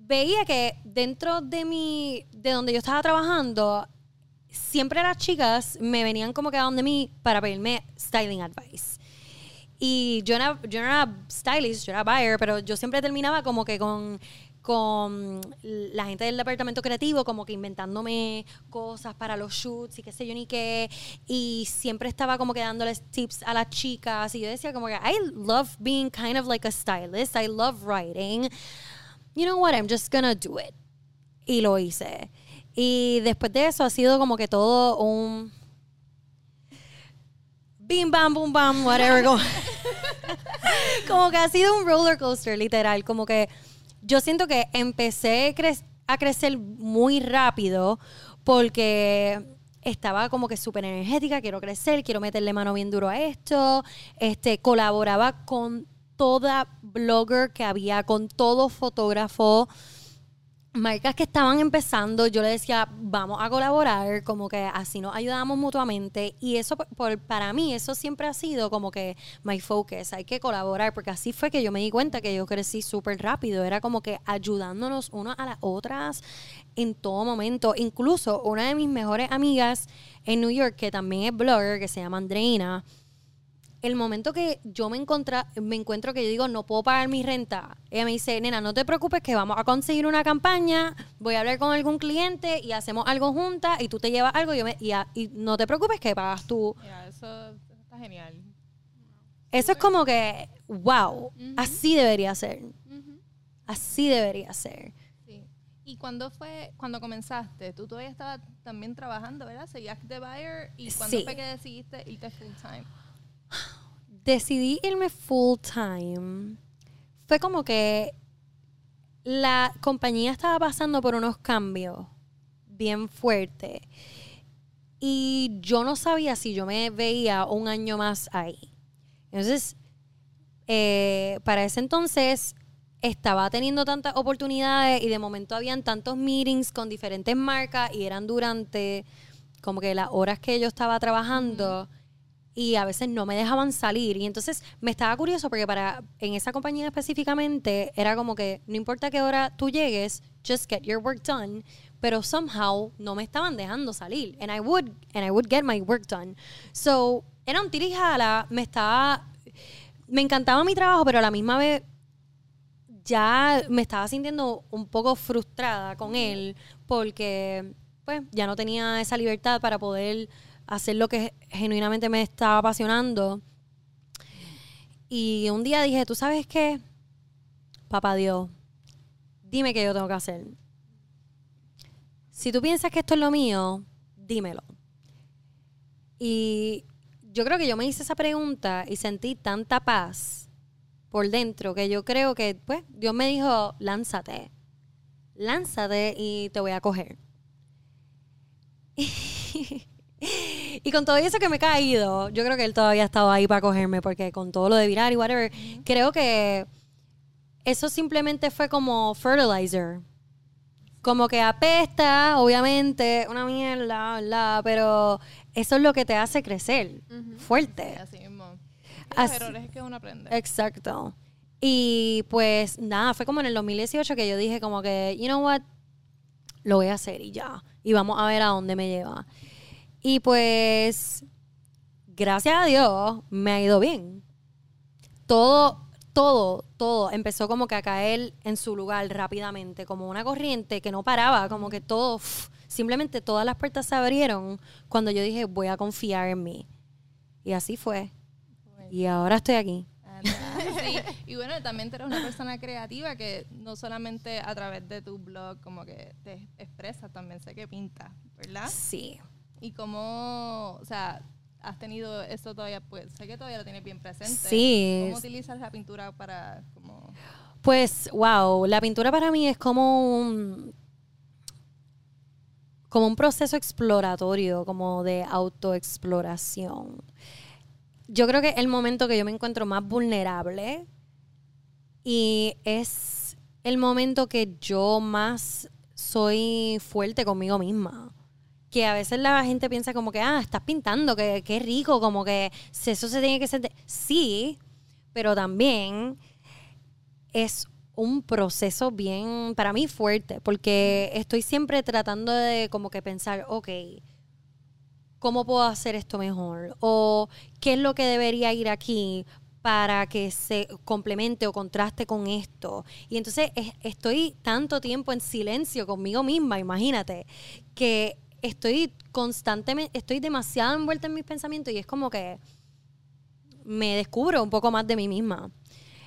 veía que dentro de mi, de donde yo estaba trabajando, siempre las chicas me venían como que a donde mí para pedirme styling advice. Y yo no, yo no era stylist, yo era buyer, pero yo siempre terminaba como que con, con la gente del departamento creativo, como que inventándome cosas para los shoots y qué sé yo ni qué. Y siempre estaba como que dándoles tips a las chicas. Y yo decía como que, I love being kind of like a stylist. I love writing. You know what, I'm just gonna do it. Y lo hice. Y después de eso ha sido como que todo un bim bam boom bam whatever como, que ha sido un roller coaster literal como que yo siento que empecé a crecer muy rápido porque estaba como que súper energética, quiero crecer, quiero meterle mano bien duro a esto, este, colaboraba con toda blogger que había, con todo fotógrafo, marcas que estaban empezando, yo le decía, vamos a colaborar, como que así nos ayudamos mutuamente. Y eso, por- para mí, eso siempre ha sido como que my focus, hay que colaborar, porque así fue que yo me di cuenta que yo crecí súper rápido, era como que ayudándonos unas a las otras en todo momento. Incluso una de mis mejores amigas en New York, que también es blogger, que se llama Andreina, el momento que yo me, encontra, me encuentro que yo digo, no puedo pagar mi renta, ella me dice, nena, no te preocupes que vamos a conseguir una campaña, voy a hablar con algún cliente y hacemos algo juntas y tú te llevas algo y, yo me- y, a- y no te preocupes que pagas tú. Mira, eso, eso está genial. Eso es como que, wow, así debería ser. Así debería ser. Sí. ¿Y cuándo fue, cuando comenzaste? Tú todavía estabas también trabajando, ¿verdad? Seguías de buyer y cuándo Sí. fue que decidiste irte full time? Decidí irme full time fue como que la compañía estaba pasando por unos cambios bien fuertes y yo no sabía si yo me veía un año más ahí. Entonces, eh, para ese entonces estaba teniendo tantas oportunidades y de momento habían tantos meetings con diferentes marcas y eran durante como que las horas que yo estaba trabajando y a veces no me dejaban salir. Y entonces me estaba curioso porque para en esa compañía específicamente era como que no importa qué hora tú llegues just get your work done pero somehow no me estaban dejando salir. And I would and I would get my work done. So era un tirijala me estaba me encantaba mi trabajo pero a la misma vez ya me estaba sintiendo un poco frustrada con él porque pues ya no tenía esa libertad para poder hacer lo que genuinamente me estaba apasionando. Y un día dije, ¿tú sabes qué? Papá Dios, dime qué yo tengo que hacer. Si tú piensas que esto es lo mío, dímelo. Y yo creo que yo me hice esa pregunta y sentí tanta paz por dentro que yo creo que, pues, Dios me dijo, lánzate. Lánzate y te voy a coger. y con todo eso que me he caído, yo creo que él todavía ha estado ahí para cogerme, porque con todo lo de virar y whatever, creo que eso simplemente fue como fertilizer. Como que apesta, obviamente, una mierda, ¿verdad? Pero eso es lo que te hace crecer fuerte. Así mismo. Y Los Así- errores es que uno aprende. Exacto. Y pues nada, fue como en el 2018 que yo dije como que, you know what, lo voy a hacer y ya. Y vamos a ver a dónde me lleva. Y pues, gracias a Dios, me ha ido bien. Todo, todo, todo empezó como que a caer en su lugar rápidamente, como una corriente que no paraba, como que todo, simplemente todas las puertas se abrieron cuando yo dije, voy a confiar en mí. Y así fue. Y ahora estoy aquí. Sí, y bueno, también eres una persona creativa que no solamente a través de tu blog como que te expresas, también sé que pintas, ¿verdad? Sí. Y cómo, o sea, has tenido eso todavía, pues sé que todavía lo tienes bien presente. Sí. ¿Cómo utilizas la pintura para como... Pues, wow, la pintura para mí es como un, como un proceso exploratorio, como de autoexploración. Yo creo que el momento que yo me encuentro más vulnerable y es el momento que yo más soy fuerte conmigo misma. Que a veces la gente piensa como que, ah, estás pintando, que, que rico, como que eso se tiene que sentir. Sí, pero también es un proceso bien, para mí, fuerte, porque estoy siempre tratando de como que pensar, ok, ¿cómo puedo hacer esto mejor? O qué es lo que debería ir aquí para que se complemente o contraste con esto. Y entonces estoy tanto tiempo en silencio conmigo misma, imagínate, que estoy constantemente, estoy demasiado envuelta en mis pensamientos y es como que me descubro un poco más de mí misma.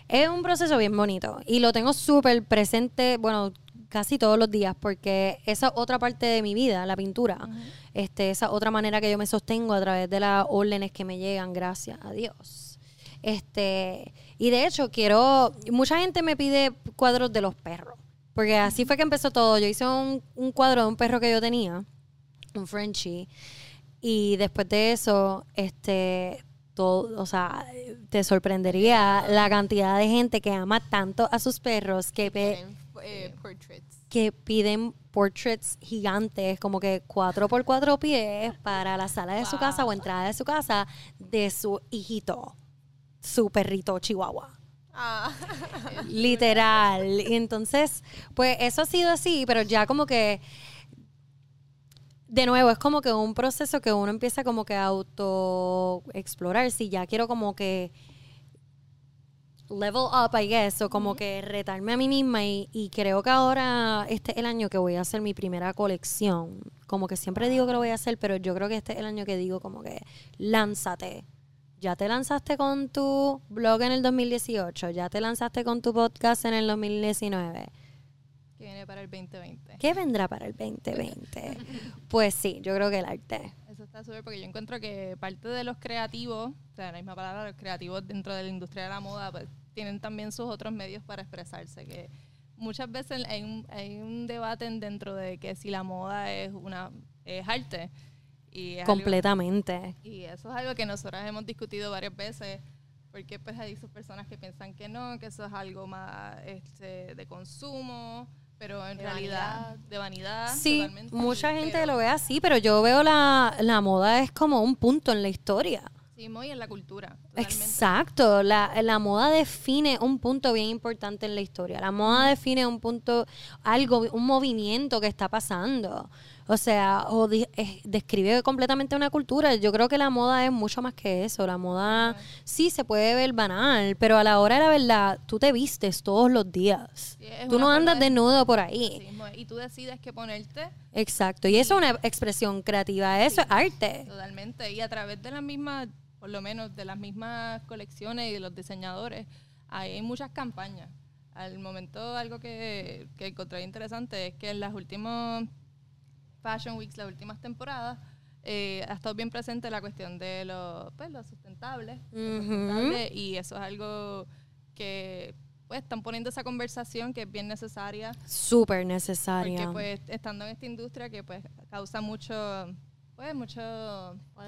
Es un proceso bien bonito y lo tengo súper presente, bueno, casi todos los días, porque esa otra parte de mi vida, la pintura, este, esa otra manera que yo me sostengo a través de las órdenes que me llegan, gracias a Dios. Este, y de hecho, quiero, mucha gente me pide cuadros de los perros, porque así fue que empezó todo. Yo hice un, un cuadro de un perro que yo tenía, un Frenchie, y después de eso, este, o sea, te sorprendería la cantidad de gente que ama tanto a sus perros que, eh, portraits. que piden portraits gigantes, como que cuatro por cuatro pies para la sala de su casa o entrada de su casa de su hijito, su perrito chihuahua. Ah. Literal. Y entonces, pues eso ha sido así, pero ya como que de nuevo, es como que un proceso que uno empieza como que a auto explorar. Si ya quiero como que level up, I guess, o como que retarme a mí misma y, creo que ahora este es el año que voy a hacer mi primera colección. Como que siempre digo que lo voy a hacer, pero yo creo que este es el año que digo como que lánzate. Ya te lanzaste con tu blog en el 2018, ya te lanzaste con tu podcast en el 2019 ¿Qué viene para el 2020? ¿Qué vendrá para el 2020? pues sí, yo creo que el arte. Eso está súper porque yo encuentro que parte de los creativos, o sea, la misma palabra, los creativos dentro de la industria de la moda, pues tienen también sus otros medios para expresarse, que muchas veces hay un, hay un debate dentro de que si la moda es una es arte. Y Completamente. y eso es algo que nosotras hemos discutido varias veces porque pues hay esas personas que piensan que no, que eso es algo más este, de consumo, pero en realidad de vanidad. Sí, mucha gente lo ve así, pero yo veo la, la moda es como un punto en la historia. Sí, muy en la cultura. Exacto, la, la, moda define un punto bien importante en la historia. La moda define un punto, algo, un movimiento que está pasando. O sea, o describe completamente una cultura. Yo creo que la moda es mucho más que eso. La moda sí se puede ver banal, pero a la hora de la verdad, tú te vistes todos los días. tú no andas desnudo por ahí. y tú decides qué ponerte. Exacto. Y eso es una expresión creativa. Eso es arte. Totalmente. Y a través de las mismas, por lo menos de las mismas colecciones y de los diseñadores, hay muchas campañas. Al momento, algo que, que encontré interesante es que en las últimas Fashion Weeks, las últimas temporadas, eh, ha estado bien presente la cuestión de lo, pues, lo sustentable, y eso es algo que pues están poniendo esa conversación que es bien necesaria. Súper necesaria. Porque pues estando en esta industria que pues causa mucho pues mucho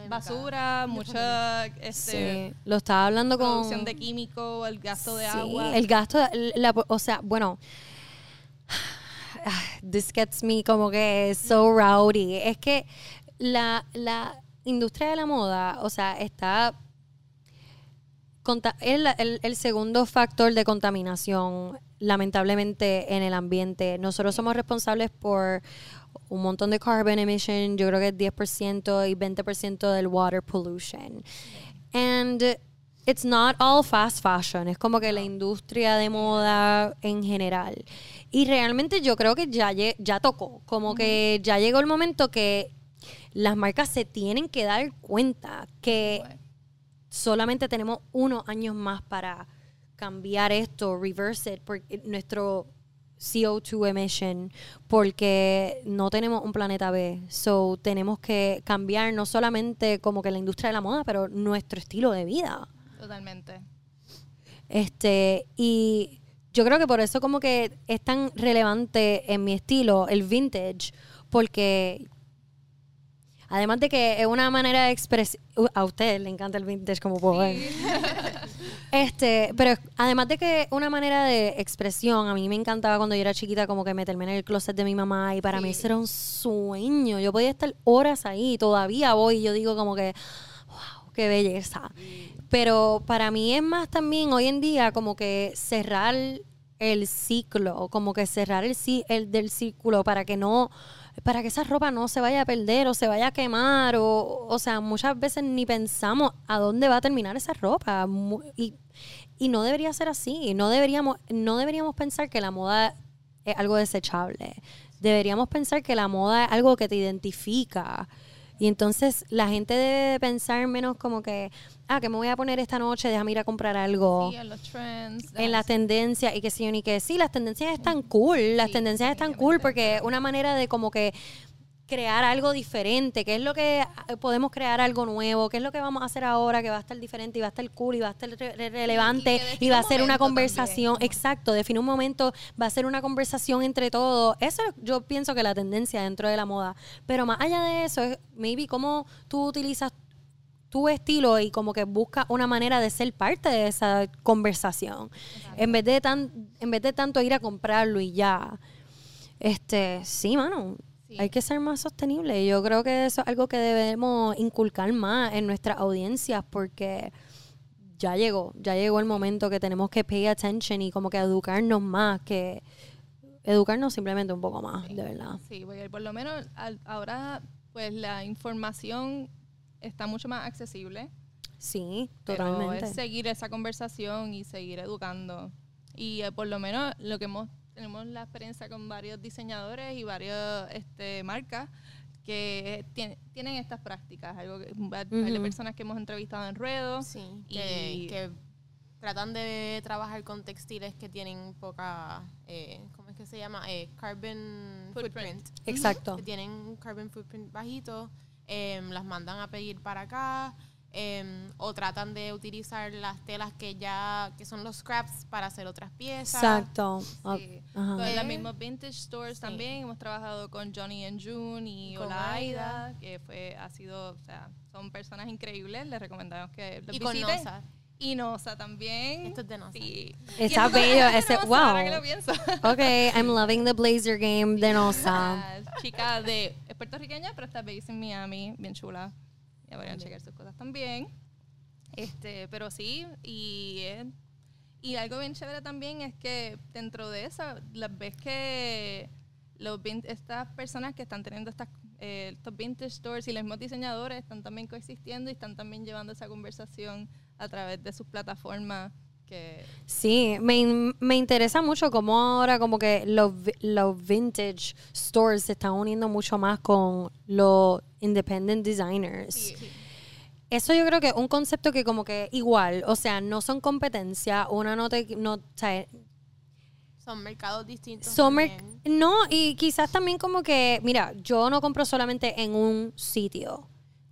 basura, mucha este sí. lo estaba hablando con producción de químicos, el gasto de sí, agua. el gasto, la, o sea, bueno, this gets me como que so rowdy. Es que la, la industria de la moda, o sea, está el, el, el, segundo factor de contaminación, lamentablemente, en el ambiente. Nosotros somos responsables por un montón de carbon emission, yo creo que es 10% y 20% del water pollution. And it's not all fast fashion, es como que la industria de moda en general. Y realmente yo creo que ya, ya tocó, como que ya llegó el momento que las marcas se tienen que dar cuenta que solamente tenemos unos años más para cambiar esto, reverse it, porque nuestro CO2 emission, porque no tenemos un planeta B. So tenemos que cambiar no solamente como que la industria de la moda, pero nuestro estilo de vida. Totalmente. Este, y yo creo que por eso como que es tan relevante en mi estilo el vintage, porque además de que es una manera de expresión, a usted le encanta el vintage como puedo ver. Este, pero además de que una manera de expresión, a mí me encantaba cuando yo era chiquita como que meterme en el closet de mi mamá y para mí eso era un sueño. Yo podía estar horas ahí, todavía voy y yo digo como que, wow, qué belleza. Pero para mí es más también hoy en día como que cerrar el ciclo, como que cerrar el, el del círculo para que no para que esa ropa no se vaya a perder o se vaya a quemar o o sea, muchas veces ni pensamos a dónde va a terminar esa ropa y, y no debería ser así, no deberíamos no deberíamos pensar que la moda es algo desechable. Deberíamos pensar que la moda es algo que te identifica. Y entonces la gente debe pensar menos como que, ah, que me voy a poner esta noche, déjame ir a comprar algo Sí, en los trends. en las tendencias y que sí ni que sí, las tendencias están cool, las Sí, tendencias están cool porque es una manera de como que crear algo diferente, que es lo que eh, podemos crear algo nuevo, qué es lo que vamos a hacer ahora que va a estar diferente y va a estar cool y va a estar re- re- relevante y, va a ser una conversación, también. exacto, define un momento, va a ser una conversación entre todos. Eso yo pienso que la tendencia dentro de la moda, pero más allá de eso es maybe cómo tú utilizas tu estilo y como que busca una manera de ser parte de esa conversación. En vez de tan, en vez de tanto ir a comprarlo y ya. Este, sí, mano. Sí. Hay que ser más sostenible. Yo creo que eso es algo que debemos inculcar más en nuestras audiencias porque ya llegó, ya llegó el momento que tenemos que pay attention y como que educarnos más, que educarnos simplemente un poco más, de verdad. Sí, porque por lo menos al- ahora pues la información está mucho más accesible. Sí, Pero totalmente. es seguir esa conversación y seguir educando. Y eh, por lo menos lo que hemos tenemos la experiencia con varios diseñadores y varias este, marcas que tien- tienen estas prácticas. Algo que, varias Ujú. personas que hemos entrevistado en Ruedo. Sí, que, Y- que tratan de trabajar con textiles que tienen poca, eh, ¿cómo es que se llama? Eh, carbon Footprint. footprint. Exacto. Que tienen un carbon footprint bajito, em, las mandan a pedir para acá, em, o tratan de utilizar las telas que ya, que son los scraps para hacer otras piezas. Exacto. Sí. Con las Eh, mismas vintage stores sí. también hemos trabajado con Johnny and June y Con Olaida, Aida. que fue ha sido, o sea, son personas increíbles, les recomendamos que los Y con visiten. Nosa. Y Nosa también. Esto es de Nosa. Sí. Está bello, ese- wow. ahora que lo pienso. Ok, I'm loving the Blazer game de Nosa. La chica de puertorriqueña, pero está based en Miami, bien chula. Ya podrían checar sus cosas también. Este, pero sí, y es- y algo bien chévere también es que dentro de eso, las ves que los vin- estas personas que están teniendo estas eh, estos vintage stores y los mismos diseñadores están también coexistiendo y están también llevando esa conversación a través de sus plataformas que Sí, me, me interesa mucho cómo ahora como que los, los vintage stores se están uniendo mucho más con los independent designers. Eso yo creo que es un concepto que como que igual, o sea, no son competencia, una no te... No, o sea, Son mercados distintos. son mer- también. no, y quizás también como que, mira, yo no compro solamente en un sitio.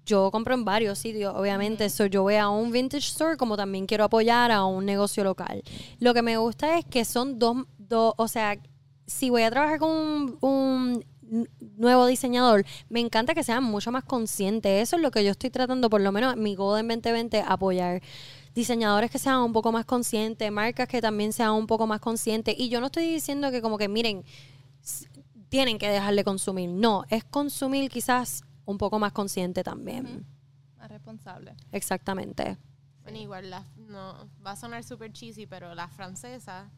Yo compro en varios sitios, obviamente. So, yo voy a un vintage store como también quiero apoyar a un negocio local. Lo que me gusta es que son dos, dos o sea, si voy a trabajar con un, nuevo diseñador, me encanta que sean mucho más conscientes. Eso es lo que yo estoy tratando, por lo menos mi Goal en 2020, apoyar. Diseñadores que sean un poco más conscientes, marcas que también sean un poco más conscientes. Y yo no estoy diciendo que como que, miren, tienen que dejar de consumir. No, es consumir quizás un poco más consciente también. más responsable. Exactamente. Bueno, igual las- no, va a sonar súper cheesy, pero las francesas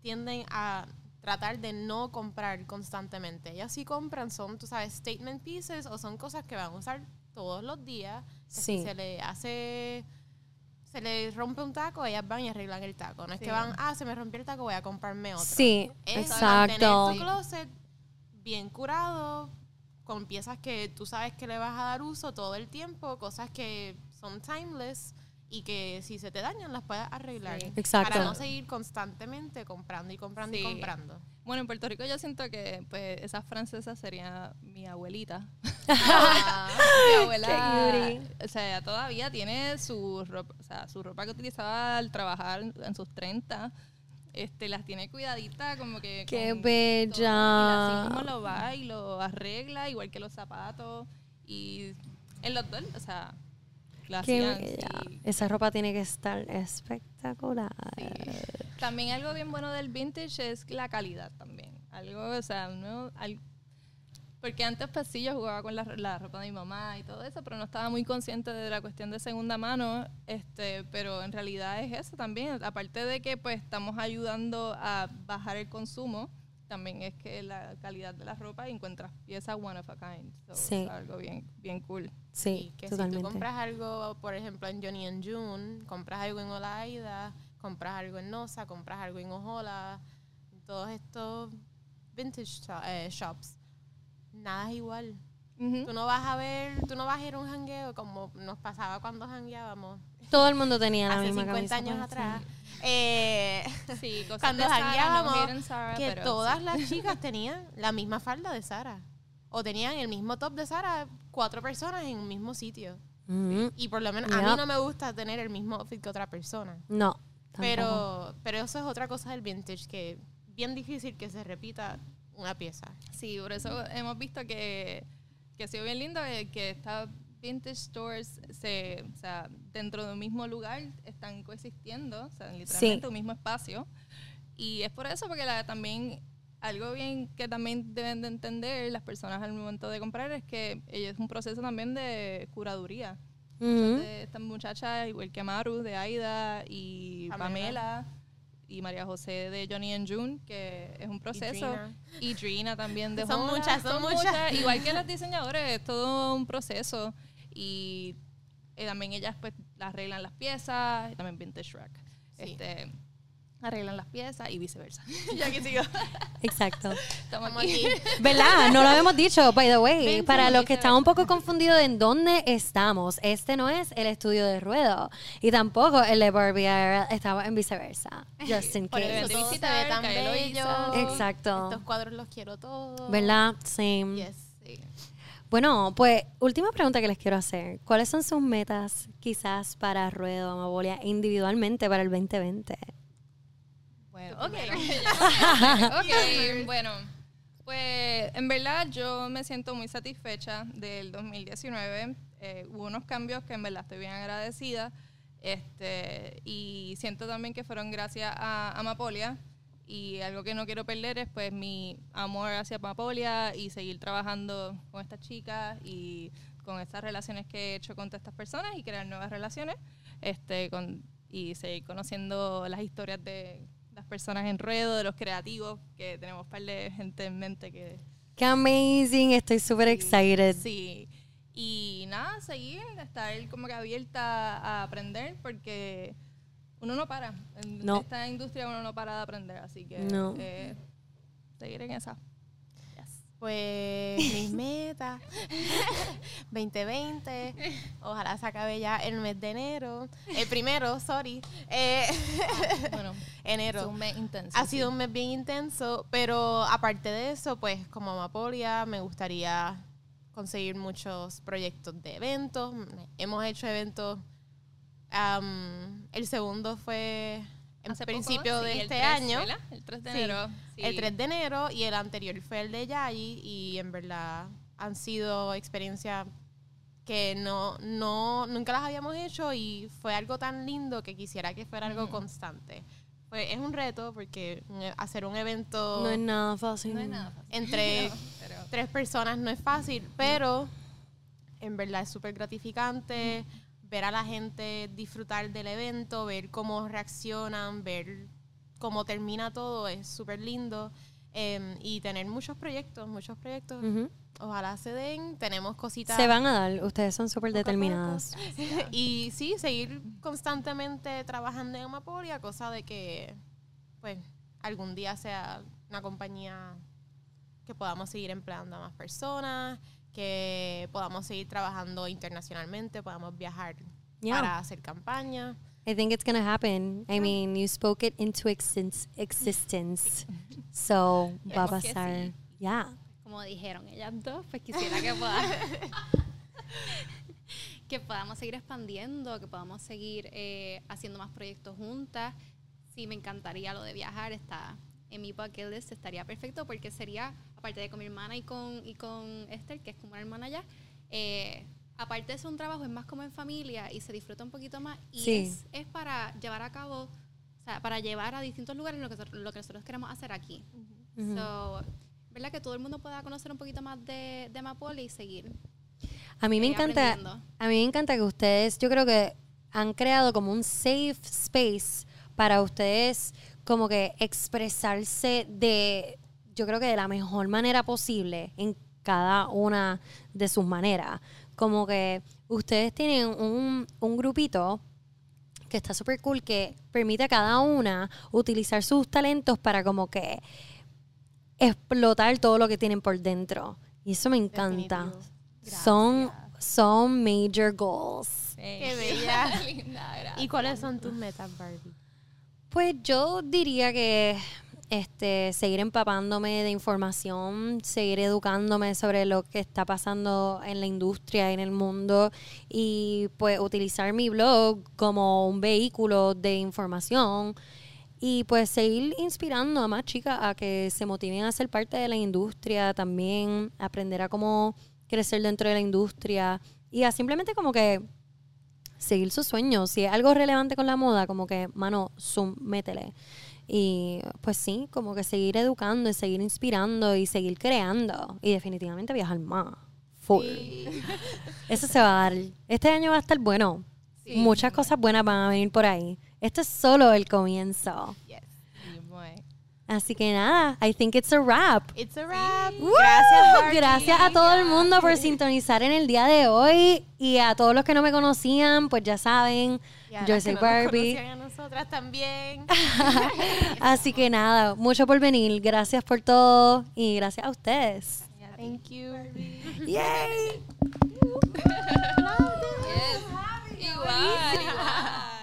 tienden a tratar de no comprar constantemente. Ellas sí compran, son, tú sabes, statement pieces o son cosas que van a usar todos los días. Sí. Si se le hace, se le rompe un taco, ellas van y arreglan el taco. No es Sí. que van, ah, se me rompió el taco, voy a comprarme otro. Sí, Es exacto. mantener tu closet bien curado, con piezas que tú sabes que le vas a dar uso todo el tiempo, cosas que son timeless y que si se te dañan las puedes arreglar. Sí. Exacto. Para no seguir constantemente comprando y comprando Sí. y comprando. Bueno, en Puerto Rico yo siento que pues esas francesas sería mi abuelita. Ah, mi abuela, o sea, todavía tiene su ropa, o sea, su ropa que utilizaba al trabajar en sus 30 Este, las tiene cuidaditas, como que. ¡Qué bella! todo, y así como lo va y lo arregla, igual que los zapatos. Y en los dos, o sea, lo Qué bella. Esa ropa tiene que estar espectacular. Sí. También algo bien bueno del vintage es la calidad también. Algo, o sea, no, al- porque antes pues sí yo jugaba con la, la ropa de mi mamá y todo eso, pero no estaba muy consciente de la cuestión de segunda mano, este, pero en realidad es eso también. Aparte de que pues estamos ayudando a bajar el consumo, también es que la calidad de la ropa y encuentras piezas one of a kind. So, Sí. es algo bien, bien cool. Sí, Y que totalmente. si tú compras algo, por ejemplo, en Johnny and June, compras algo en Olaida, compras algo en Nosa, compras algo en Ojola, todos estos vintage eh, shops, nada es igual. Tú no vas a ver, tú no vas a ir a un jangueo como nos pasaba cuando jangueábamos Todo el mundo tenía la hace misma 50 camisa años puesta. atrás. Eh, Sí, cosas cuando de no jangueábamos, in Zara, que pero todas sí. las chicas tenían la misma falda de Sara. O tenían el mismo top de Sara, cuatro personas en un mismo sitio. Y por lo menos a mí no me gusta tener el mismo outfit que otra persona. No. tampoco. Pero, pero eso es otra cosa del vintage, que bien difícil que se repita una pieza. Sí, por eso hemos visto que, que ha sido bien lindo eh, que estas vintage stores se, o sea, dentro de un mismo lugar están coexistiendo, o sea, literalmente un mismo espacio. Y es por eso, porque la- también algo bien que también deben de entender las personas al momento de comprar es que es un proceso también de curaduría. Ujú. de estas muchachas, igual que Maru de Aida y Pamela. Pamela, y María José de Johnny and June, que es un proceso. Y Drina también de Son Hola, muchas, son muchas. Igual que las diseñadores, es todo un proceso. Y eh, también ellas pues arreglan las piezas, y también Vintage Rack. Sí. Este, arreglan las piezas y viceversa. ya que sigo. Exacto. Estamos aquí. ¿Verdad? No lo habíamos dicho, by the way. Ven, Para los que están un poco confundidos en dónde estamos, este no es el estudio de ruedo. Y tampoco el de Barbie estaba en viceversa. Just in Por case. eso todo se ve tan bello. Exacto. Estos cuadros los quiero todos. ¿Verdad? Sí. Yes. Sí. Bueno, pues última pregunta que les quiero hacer. ¿Cuáles son sus metas quizás para Ruedo Amabolia individualmente para el 2020? Bueno, ok. primero. ok, bueno. Pues en verdad yo me siento muy satisfecha del 2019. Eh, hubo unos cambios que en verdad estoy bien agradecida. Este, y siento también que fueron gracias a Amapolia. Y algo que no quiero perder es pues mi amor hacia Amapolia y seguir trabajando con estas chicas y con estas relaciones que he hecho con todas estas personas y crear nuevas relaciones este, con, y seguir conociendo las historias de las personas en ruedo, de los creativos, que tenemos un par de gente en mente que ¡Qué amazing! Estoy súper excited. Sí. Y nada, seguir, estar como que abierta a aprender porque uno no para. En No. esta industria uno no para de aprender, así que No. eh, seguir en esa. Pues mis metas 2020. Ojalá se acabe ya el mes de enero. El primero, sorry. Eh, Bueno, enero. es un mes intenso. Ha sí. sido un mes bien intenso, pero aparte de eso, pues como Amapolia me gustaría conseguir muchos proyectos de eventos. Hemos hecho eventos. am, el segundo fue en Hace poco, principio sí, de el este 3, año. ¿verdad? El 3 de Sí, enero. El sí. 3 de enero y el anterior fue el de Yayi y en verdad han sido experiencias que no, no, nunca las habíamos hecho y fue algo tan lindo que quisiera que fuera algo Ujú. constante. Pues es un reto porque eh, hacer un evento No es nada fácil. No es nada fácil. entre No, pero- tres personas no es fácil, pero en verdad es súper gratificante ver a la gente disfrutar del evento, ver cómo reaccionan, ver cómo termina todo, es súper lindo. Em, y tener muchos proyectos, muchos proyectos. Ojalá se den, tenemos cositas. Se van a dar. Ustedes son súper determinadas. y sí, seguir constantemente trabajando en Amapolia, cosa de que, pues, algún día sea una compañía que podamos seguir empleando a más personas, que podamos seguir trabajando internacionalmente, podamos viajar Yeah. para hacer campañas. I think it's gonna happen. I mean, you spoke it into existen- existence. So, va a pasar. sí. Yeah. Como dijeron ellas dos, pues quisiera que pueda- que podamos seguir expandiendo, que podamos seguir eh, haciendo más proyectos juntas. Sí, me encantaría lo de viajar, está en mi bucket list, estaría perfecto porque sería, aparte de con mi hermana y con, y con Esther, que es como una hermana ya, eh, aparte de ser un trabajo, es más como en familia y se disfruta un poquito más y Sí. es, es para llevar a cabo, o sea, para llevar a distintos lugares lo que, lo que nosotros queremos hacer aquí. So, ¿verdad? Que todo el mundo pueda conocer un poquito más de, de Mapoly y seguir. A mí me eh, encanta, a mí me encanta que ustedes, yo creo que han creado como un safe space para ustedes como que expresarse de, yo creo que de la mejor manera posible en cada una de sus maneras. Como que ustedes tienen un, un grupito que está súper cool, que permite a cada una utilizar sus talentos para como que explotar todo lo que tienen por dentro. Y eso me encanta. Son, son major goals. Qué bella. Linda. ¿Y cuáles son tus metas, Barbie? Pues yo diría que este, seguir empapándome de información, seguir educándome sobre lo que está pasando en la industria, en el mundo y pues utilizar mi blog como un vehículo de información y pues seguir inspirando a más chicas a que se motiven a ser parte de la industria también, aprender a cómo crecer dentro de la industria y a simplemente como que seguir sus sueños. Si es algo relevante con la moda, como que, mano, zoom, métele. Y pues sí, como que seguir educando y seguir inspirando y seguir creando. Y definitivamente viajar más. Full. Eso se va a dar. Este año va a estar bueno. Muchas cosas buenas van a venir por ahí. Esto es solo el comienzo. Yes. Así que nada, I think it's a wrap. It's a wrap. Gracias, Gracias a todo el mundo por sintonizar en el día de hoy y a todos los que no me conocían, pues ya saben, yo soy Barbie. Nos a nosotras también. Así que nada, mucho por venir. Gracias por todo y gracias a ustedes. Thank you. Barbie. Yay. Yes. Igual. Igual.